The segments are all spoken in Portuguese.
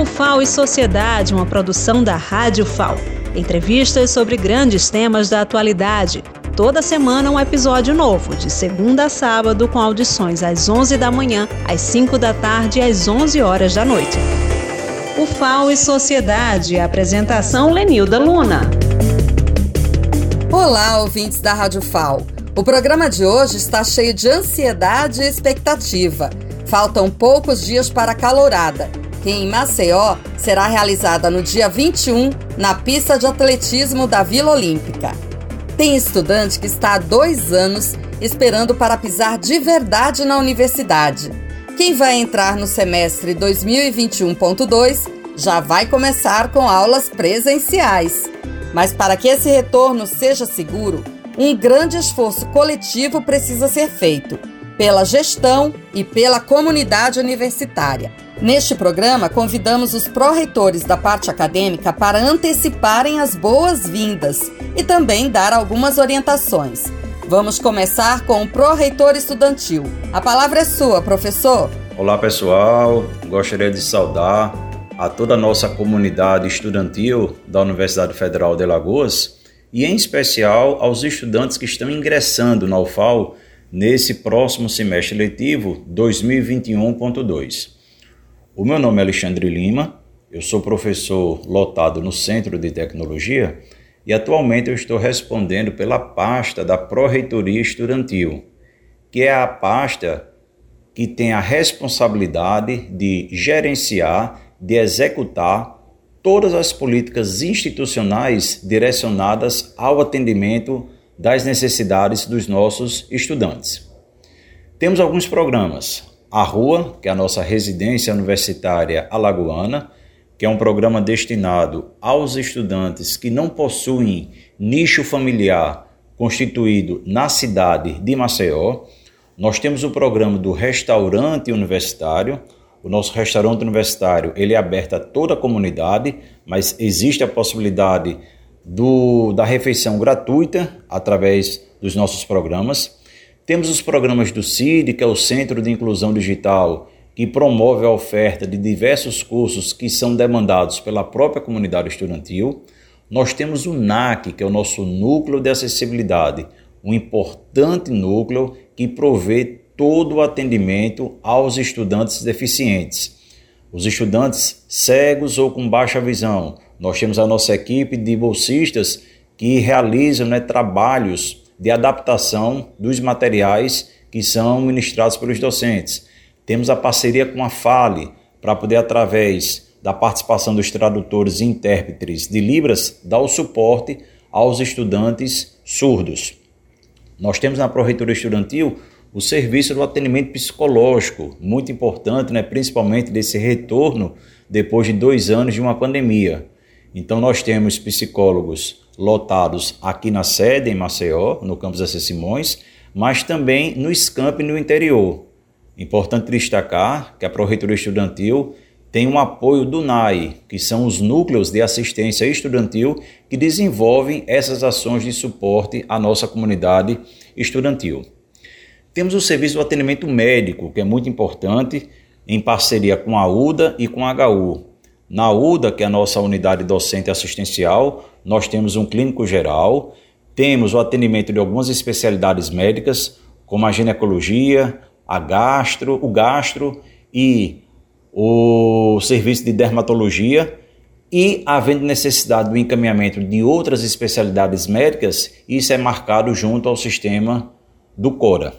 O FAO e Sociedade, uma produção da Rádio FAO. Entrevistas sobre grandes temas da atualidade. Toda semana um episódio novo, de segunda a sábado, com audições às 11 da manhã, às 5 da tarde e às 11 horas da noite. O FAO e Sociedade, apresentação Lenilda Luna. Olá, ouvintes da Rádio FAO. O programa de hoje está cheio de ansiedade e expectativa. Faltam poucos dias para a calorada que em Maceió será realizada no dia 21 na pista de atletismo da Vila Olímpica. Tem estudante que está há dois anos esperando para pisar de verdade na universidade. Quem vai entrar no semestre 2021.2 já vai começar com aulas presenciais. Mas para que esse retorno seja seguro, um grande esforço coletivo precisa ser feito pela gestão e pela comunidade universitária. Neste programa, convidamos os pró-reitores da parte acadêmica para anteciparem as boas-vindas e também dar algumas orientações. Vamos começar com o pró-reitor estudantil. A palavra é sua, professor. Olá, pessoal. Gostaria de saudar a toda a nossa comunidade estudantil da Universidade Federal de Alagoas e, em especial, aos estudantes que estão ingressando na UFAL nesse próximo semestre letivo 2021.2. O meu nome é Alexandre Lima, eu sou professor lotado no Centro de Tecnologia e atualmente eu estou respondendo pela pasta da Pró-Reitoria Estudantil, que é a pasta que tem a responsabilidade de gerenciar, de executar todas as políticas institucionais direcionadas ao atendimento das necessidades dos nossos estudantes. Temos alguns programas, a Rua, que é a nossa residência universitária alagoana, que é um programa destinado aos estudantes que não possuem nicho familiar constituído na cidade de Maceió. Nós temos o programa do restaurante universitário. O nosso restaurante universitário ele é aberto a toda a comunidade, mas existe a possibilidade do, da refeição gratuita através dos nossos programas. Temos os programas do CID, que é o Centro de Inclusão Digital, que promove a oferta de diversos cursos que são demandados pela própria comunidade estudantil. Nós temos o NAC, que é o nosso núcleo de acessibilidade, um importante núcleo que provê todo o atendimento aos estudantes deficientes. Os estudantes cegos ou com baixa visão. Nós temos a nossa equipe de bolsistas que realizam né, trabalhos de adaptação dos materiais que são ministrados pelos docentes. Temos a parceria com a Fale para poder, através da participação dos tradutores e intérpretes de Libras, dar o suporte aos estudantes surdos. Nós temos na Proreitura Estudantil o serviço do atendimento psicológico, muito importante, né, principalmente desse retorno depois de dois anos de uma pandemia. Então, nós temos psicólogos lotados aqui na sede, em Maceió, no campus AC Simões, mas também no SCAMP no interior. Importante destacar que a Proreitoria Estudantil tem um apoio do NAI, que são os núcleos de assistência estudantil que desenvolvem essas ações de suporte à nossa comunidade estudantil. Temos o serviço do atendimento médico, que é muito importante, em parceria com a UDA e com a HU. Na UDA, que é a nossa unidade docente assistencial, nós temos um clínico geral, temos o atendimento de algumas especialidades médicas, como a ginecologia, a gastro, o gastro e o serviço de dermatologia, e havendo necessidade do encaminhamento de outras especialidades médicas, isso é marcado junto ao sistema do CORA.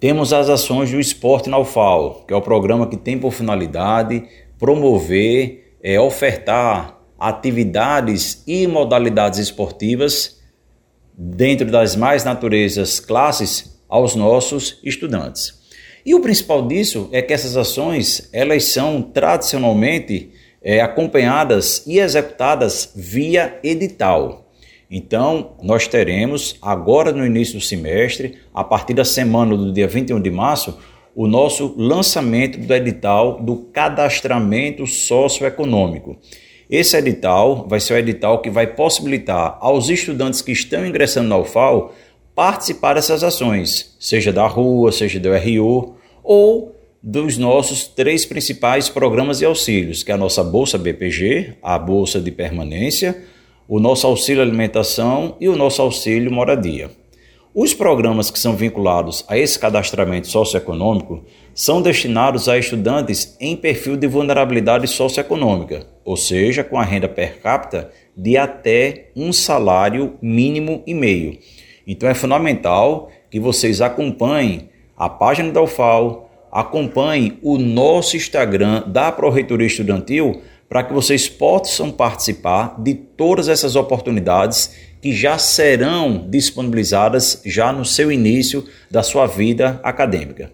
Temos as ações do Esporte na UFAO, que é o programa que tem por finalidade promover, é, ofertar atividades e modalidades esportivas dentro das mais naturezas classes aos nossos estudantes. E o principal disso é que essas ações elas são tradicionalmente é, acompanhadas e executadas via edital. Então, nós teremos agora no início do semestre, a partir da semana do dia 21 de março, o nosso lançamento do edital do cadastramento socioeconômico. Esse edital vai ser o edital que vai possibilitar aos estudantes que estão ingressando na UFAL participar dessas ações, seja da rua, seja do RU, ou dos nossos três principais programas de auxílios, que é a nossa Bolsa BPG, a Bolsa de Permanência, o nosso auxílio alimentação e o nosso auxílio moradia. Os programas que são vinculados a esse cadastramento socioeconômico são destinados a estudantes em perfil de vulnerabilidade socioeconômica, ou seja, com a renda per capita de até um salário mínimo e meio. Então é fundamental que vocês acompanhem a página da UFAL, acompanhem o nosso Instagram da Proreitoria Estudantil para que vocês possam participar de todas essas oportunidades que já serão disponibilizadas já no seu início da sua vida acadêmica.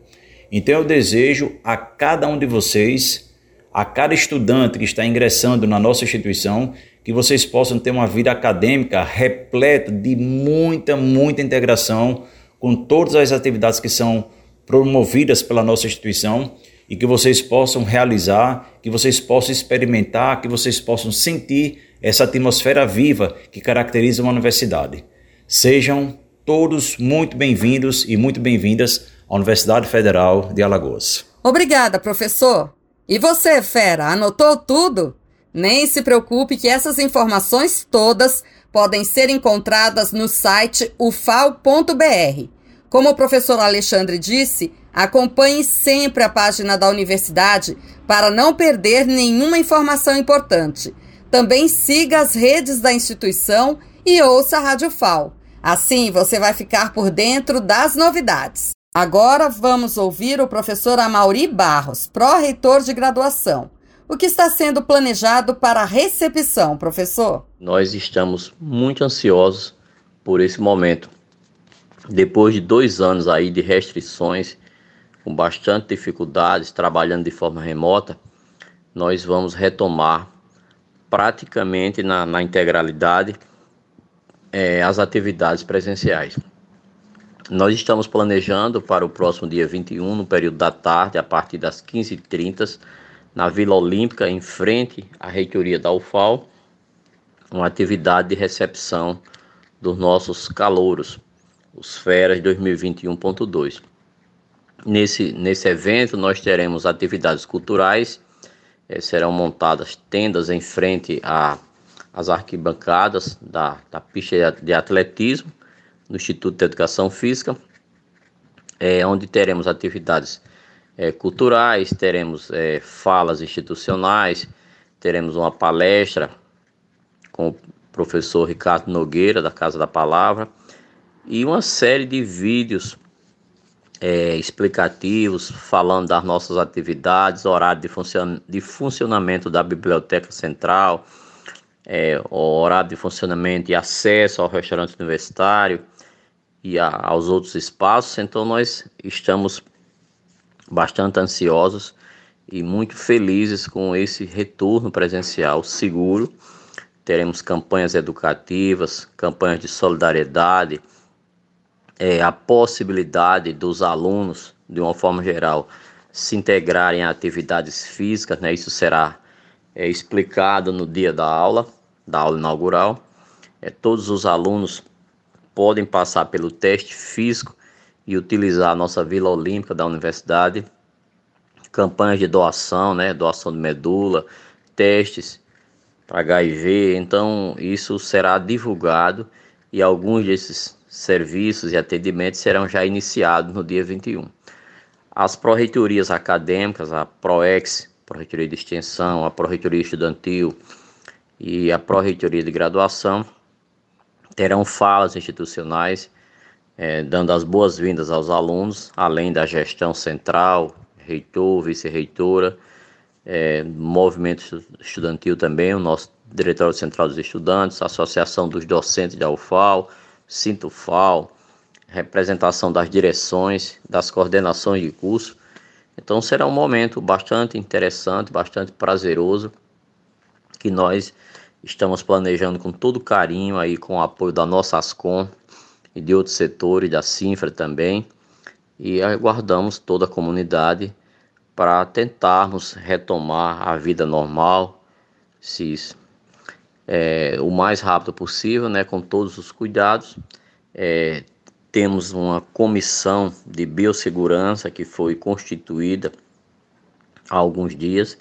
Então eu desejo a cada um de vocês, a cada estudante que está ingressando na nossa instituição, que vocês possam ter uma vida acadêmica repleta de muita, muita integração com todas as atividades que são promovidas pela nossa instituição e que vocês possam realizar, que vocês possam experimentar, que vocês possam sentir essa atmosfera viva que caracteriza uma universidade. Sejam todos muito bem-vindos e muito bem-vindas à Universidade Federal de Alagoas. Obrigada, professor. E você, fera, anotou tudo? Nem se preocupe que essas informações todas podem ser encontradas no site ufal.br. Como o professor Alexandre disse, acompanhe sempre a página da universidade para não perder nenhuma informação importante. Também siga as redes da instituição e ouça a Rádio FAO. Assim você vai ficar por dentro das novidades. Agora vamos ouvir o professor Amauri Barros, pró-reitor de graduação. O que está sendo planejado para a recepção, professor? Nós estamos muito ansiosos por esse momento depois de dois anos aí de restrições, com bastante dificuldades, trabalhando de forma remota, nós vamos retomar praticamente na, na integralidade é, as atividades presenciais. Nós estamos planejando para o próximo dia 21, no período da tarde, a partir das 15h30, na Vila Olímpica, em frente à reitoria da UFAL, uma atividade de recepção dos nossos calouros os Feras 2021.2. Nesse, nesse evento, nós teremos atividades culturais, eh, serão montadas tendas em frente às arquibancadas da, da pista de atletismo no Instituto de Educação Física, é, onde teremos atividades é, culturais, teremos é, falas institucionais, teremos uma palestra com o professor Ricardo Nogueira, da Casa da Palavra, e uma série de vídeos é, explicativos falando das nossas atividades, horário de, funcion de funcionamento da Biblioteca Central, é, horário de funcionamento e acesso ao restaurante universitário e a, aos outros espaços. Então, nós estamos bastante ansiosos e muito felizes com esse retorno presencial seguro. Teremos campanhas educativas, campanhas de solidariedade é, a possibilidade dos alunos, de uma forma geral, se integrarem a atividades físicas, né? Isso será é, explicado no dia da aula, da aula inaugural. É, todos os alunos podem passar pelo teste físico e utilizar a nossa Vila Olímpica da universidade, campanhas de doação, né? Doação de medula, testes para HIV. Então, isso será divulgado e alguns desses serviços e atendimentos serão já iniciados no dia 21. As pró-reitorias acadêmicas, a PROEX, Pró-Reitoria de Extensão, a Pró-Reitoria Estudantil e a Pró-Reitoria de Graduação, terão falas institucionais, eh, dando as boas-vindas aos alunos, além da gestão central, reitor, vice-reitora, eh, movimento estudantil também, o nosso Diretório Central dos Estudantes, Associação dos Docentes da UFAL, Sintufal, representação das direções, das coordenações de curso. Então será um momento bastante interessante, bastante prazeroso, que nós estamos planejando com todo carinho aí com o apoio da nossa Ascom e de outros setores, da Sinfra também, e aguardamos toda a comunidade para tentarmos retomar a vida normal, se é, o mais rápido possível, né, com todos os cuidados. É, temos uma comissão de biossegurança que foi constituída há alguns dias.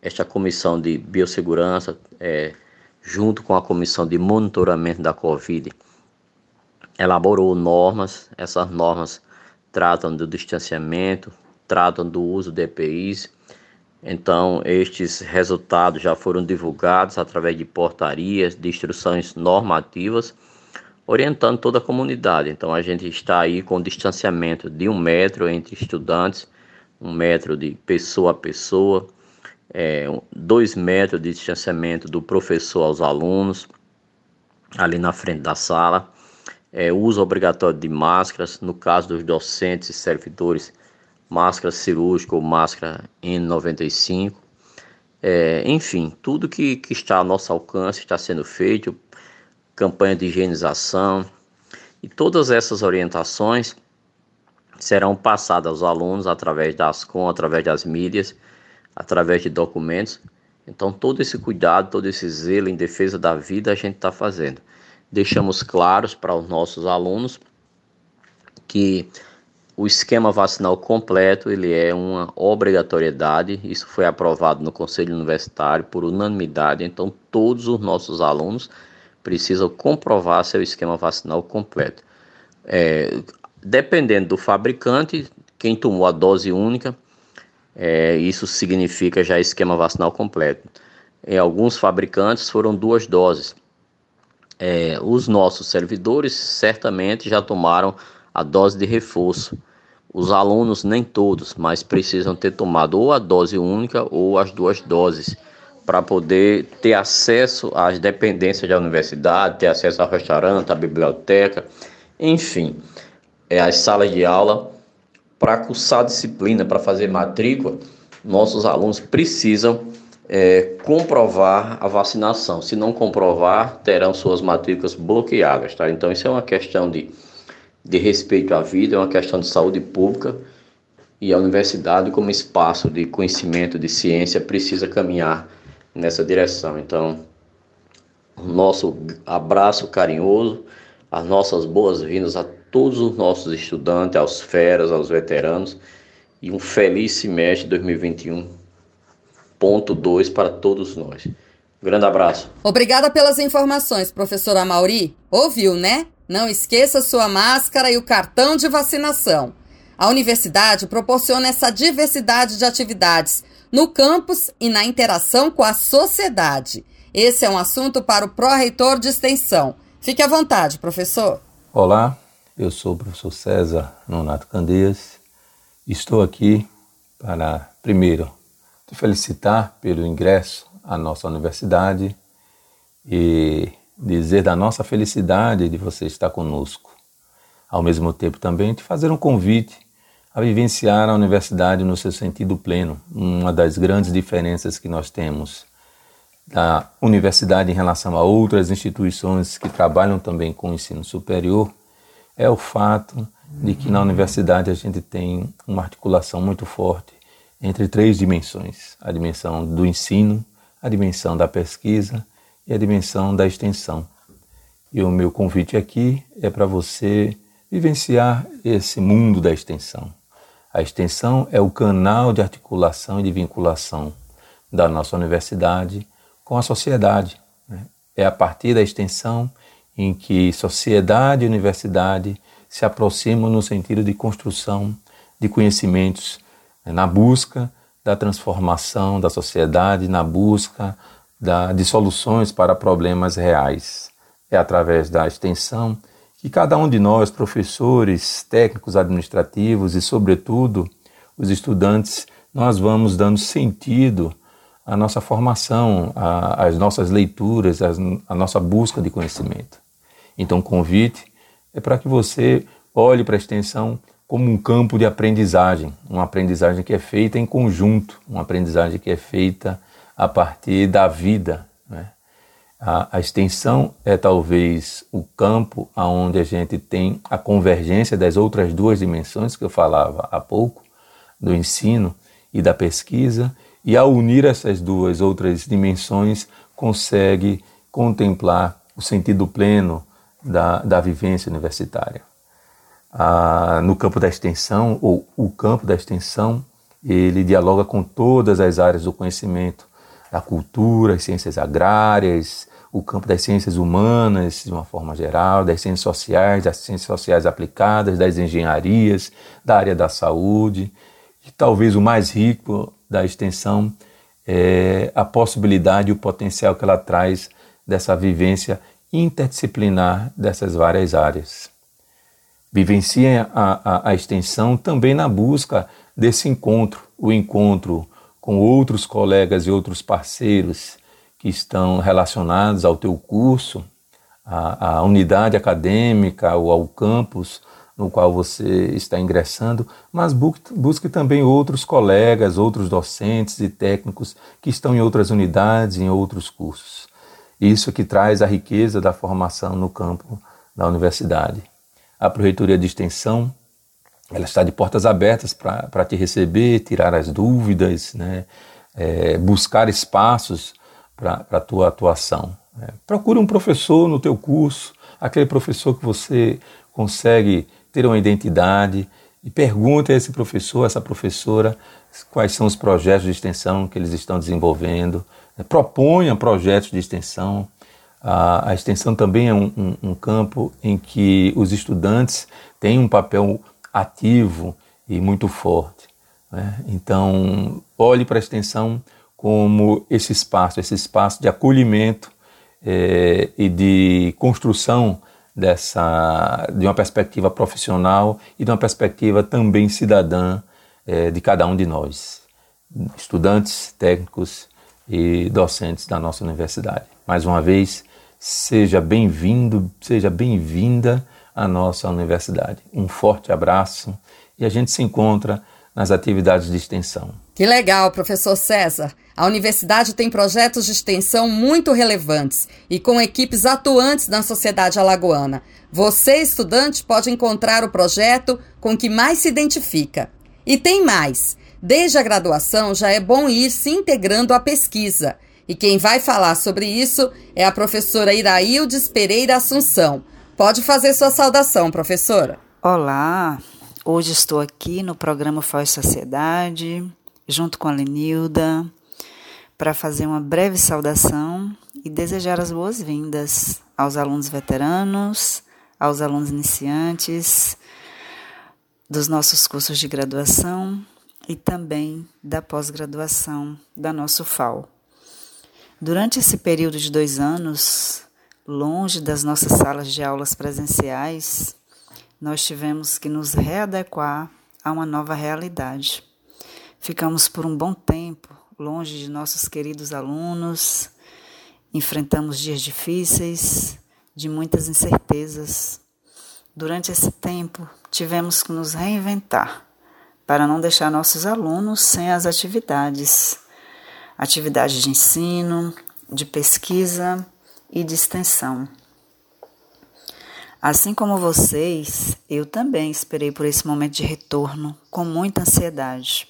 Esta comissão de biossegurança, é, junto com a comissão de monitoramento da Covid, elaborou normas. Essas normas tratam do distanciamento, tratam do uso de EPIs. Então, estes resultados já foram divulgados através de portarias, de instruções normativas, orientando toda a comunidade. Então, a gente está aí com distanciamento de um metro entre estudantes, um metro de pessoa a pessoa, é, dois metros de distanciamento do professor aos alunos, ali na frente da sala é, uso obrigatório de máscaras, no caso dos docentes e servidores, máscara cirúrgica ou máscara N95. É, enfim, tudo que, que está ao nosso alcance está sendo feito, campanha de higienização, e todas essas orientações serão passadas aos alunos através das com, através das mídias, através de documentos. Então, todo esse cuidado, todo esse zelo em defesa da vida a gente está fazendo deixamos claros para os nossos alunos que o esquema vacinal completo ele é uma obrigatoriedade. Isso foi aprovado no Conselho Universitário por unanimidade. Então, todos os nossos alunos precisam comprovar seu esquema vacinal completo. É, dependendo do fabricante, quem tomou a dose única, é, isso significa já esquema vacinal completo. Em alguns fabricantes foram duas doses é, os nossos servidores certamente já tomaram a dose de reforço. Os alunos, nem todos, mas precisam ter tomado ou a dose única ou as duas doses para poder ter acesso às dependências da universidade, ter acesso ao restaurante, à biblioteca, enfim, é, às salas de aula. Para cursar disciplina, para fazer matrícula, nossos alunos precisam é, comprovar a vacinação. Se não comprovar, terão suas matrículas bloqueadas, tá? Então isso é uma questão de, de respeito à vida, é uma questão de saúde pública e a universidade como espaço de conhecimento, de ciência, precisa caminhar nessa direção. Então, nosso abraço carinhoso, as nossas boas-vindas a todos os nossos estudantes, aos feras, aos veteranos e um feliz semestre 2021 ponto 2 para todos nós. Grande abraço. Obrigada pelas informações, professora Mauri. Ouviu, né? Não esqueça sua máscara e o cartão de vacinação. A universidade proporciona essa diversidade de atividades no campus e na interação com a sociedade. Esse é um assunto para o pró-reitor de extensão. Fique à vontade, professor. Olá, eu sou o professor César Nonato Candeias. Estou aqui para, primeiro, te felicitar pelo ingresso à nossa universidade e dizer da nossa felicidade de você estar conosco. Ao mesmo tempo também te fazer um convite a vivenciar a universidade no seu sentido pleno, uma das grandes diferenças que nós temos da universidade em relação a outras instituições que trabalham também com o ensino superior é o fato de que na universidade a gente tem uma articulação muito forte entre três dimensões: a dimensão do ensino, a dimensão da pesquisa e a dimensão da extensão. E o meu convite aqui é para você vivenciar esse mundo da extensão. A extensão é o canal de articulação e de vinculação da nossa universidade com a sociedade. Né? É a partir da extensão em que sociedade e universidade se aproximam no sentido de construção de conhecimentos né, na busca da transformação da sociedade, na busca da, de soluções para problemas reais. É através da extensão que cada um de nós, professores, técnicos administrativos e, sobretudo, os estudantes, nós vamos dando sentido à nossa formação, às nossas leituras, à nossa busca de conhecimento. Então, o convite é para que você olhe para a extensão como um campo de aprendizagem, uma aprendizagem que é feita em conjunto, uma aprendizagem que é feita a partir da vida. Né? A, a, extensão é talvez o campo onde a gente tem a convergência das outras duas dimensões que eu falava há pouco, do ensino e da pesquisa, e ao unir essas duas outras dimensões, consegue contemplar o sentido pleno da, da vivência universitária no campo da extensão, ou o campo da extensão, ele dialoga com todas as áreas do conhecimento, a cultura, as ciências agrárias, o campo das ciências humanas de uma forma geral, das ciências sociais, das ciências sociais aplicadas, das engenharias, da área da saúde. E talvez o mais rico da extensão é a possibilidade e o potencial que ela traz dessa vivência interdisciplinar dessas várias áreas. Vivencia a, a, a extensão também na busca desse encontro, o encontro com outros colegas e outros parceiros que estão relacionados ao teu curso, à, à unidade acadêmica ou ao campus no qual você está ingressando, mas busque, também outros colegas, outros docentes e técnicos que estão em outras unidades, em outros cursos. Isso que traz a riqueza da formação no campo da universidade. A Proreitoria de Extensão ela está de portas abertas para te receber, tirar as dúvidas, né? É, buscar espaços para a tua atuação. Né? Procure um professor no teu curso, aquele professor que você consegue ter uma identidade e pergunte a esse professor, essa professora, quais são os projetos de extensão que eles estão desenvolvendo. Né? Proponha projetos de extensão. A, a extensão também é um, um, um campo em que os estudantes têm um papel ativo e muito forte. Né? Então, olhe para a extensão como esse espaço, esse espaço de acolhimento é, e de construção dessa, de uma perspectiva profissional e de uma perspectiva também cidadã é, de cada um de nós, estudantes, técnicos e docentes da nossa universidade. Mais uma vez, seja bem-vindo, seja bem-vinda a nossa universidade. Um forte abraço e a gente se encontra nas atividades de extensão. Que legal, professor César. A universidade tem projetos de extensão muito relevantes e com equipes atuantes na sociedade alagoana. Você, estudante, pode encontrar o projeto com que mais se identifica. E tem mais. Desde a graduação já é bom ir se integrando à pesquisa. E quem vai falar sobre isso é a professora Iraildes Pereira Assunção Pode fazer sua saudação, professora. Olá, hoje estou aqui no programa Faz Sociedade, junto com a Lenilda, para fazer uma breve saudação e desejar as boas-vindas aos alunos veteranos, aos alunos iniciantes dos nossos cursos de graduação e também da pós-graduação da nosso FAO. Durante esse período de dois anos, longe das nossas salas de aulas presenciais, nós tivemos que nos readequar a uma nova realidade. Ficamos por um bom tempo longe de nossos queridos alunos, enfrentamos dias difíceis, de muitas incertezas. Durante esse tempo, tivemos que nos reinventar para não deixar nossos alunos sem as atividades, atividades de ensino, de pesquisa e de extensão. Assim como vocês, eu também esperei por esse momento de retorno com muita ansiedade.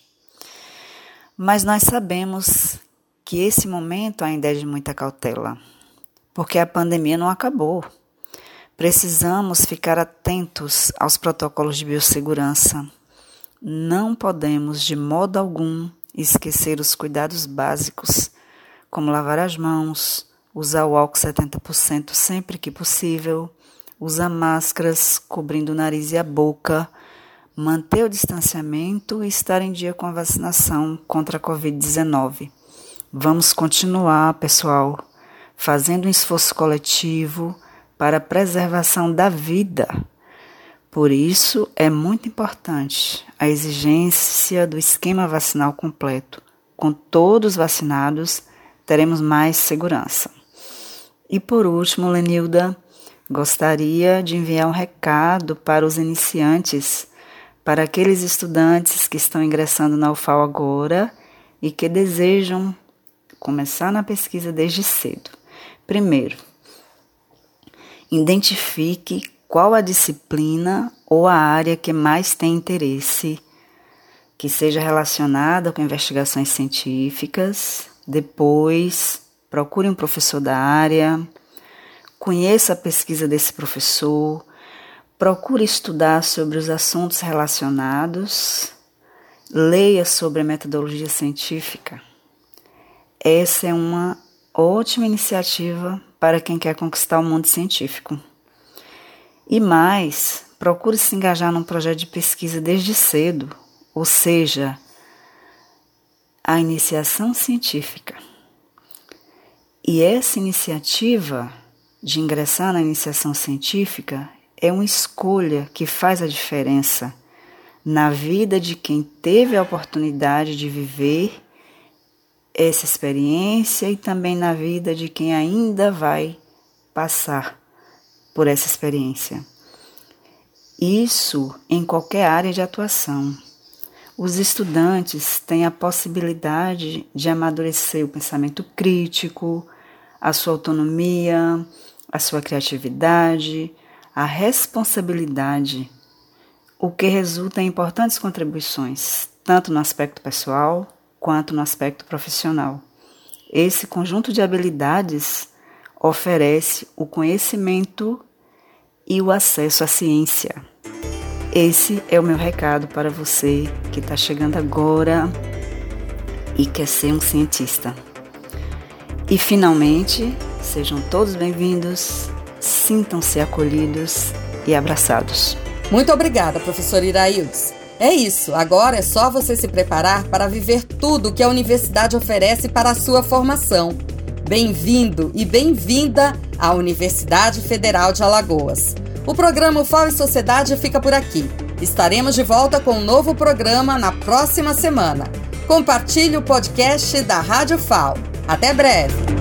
Mas nós sabemos que esse momento ainda é de muita cautela, porque a pandemia não acabou. Precisamos ficar atentos aos protocolos de biossegurança. Não podemos, de modo algum, esquecer os cuidados básicos, como lavar as mãos, usar o álcool 70% sempre que possível, usar máscaras cobrindo o nariz e a boca, manter o distanciamento e estar em dia com a vacinação contra a Covid-19. Vamos continuar, pessoal, fazendo um esforço coletivo para a preservação da vida. Por isso, é muito importante a exigência do esquema vacinal completo. Com todos vacinados, teremos mais segurança. E por último, Lenilda, gostaria de enviar um recado para os iniciantes, para aqueles estudantes que estão ingressando na UFAL agora e que desejam começar na pesquisa desde cedo. Primeiro, identifique qual a disciplina ou a área que mais tem interesse, que seja relacionada com investigações científicas. Depois, procure um professor da área, conheça a pesquisa desse professor, procure estudar sobre os assuntos relacionados leia sobre a metodologia científica. Essa é uma ótima iniciativa para quem quer conquistar o mundo científico. E mais, procure se engajar num projeto de pesquisa desde cedo, ou seja, a iniciação científica. E essa iniciativa de ingressar na iniciação científica é uma escolha que faz a diferença na vida de quem teve a oportunidade de viver essa experiência e também na vida de quem ainda vai passar por essa experiência. Isso em qualquer área de atuação. Os estudantes têm a possibilidade de amadurecer o pensamento crítico, a sua autonomia, a sua criatividade, a responsabilidade, o que resulta em importantes contribuições, tanto no aspecto pessoal quanto no aspecto profissional. Esse conjunto de habilidades oferece o conhecimento e o acesso à ciência. Esse é o meu recado para você que está chegando agora e quer ser um cientista. E finalmente, sejam todos bem-vindos, sintam-se acolhidos e abraçados. Muito obrigada, professor Iraildes. É isso, agora é só você se preparar para viver tudo que a universidade oferece para a sua formação. Bem-vindo e bem-vinda à Universidade Federal de Alagoas. O programa UFAO e Sociedade fica por aqui. Estaremos de volta com um novo programa na próxima semana. Compartilhe o podcast da Rádio FAO. Até breve!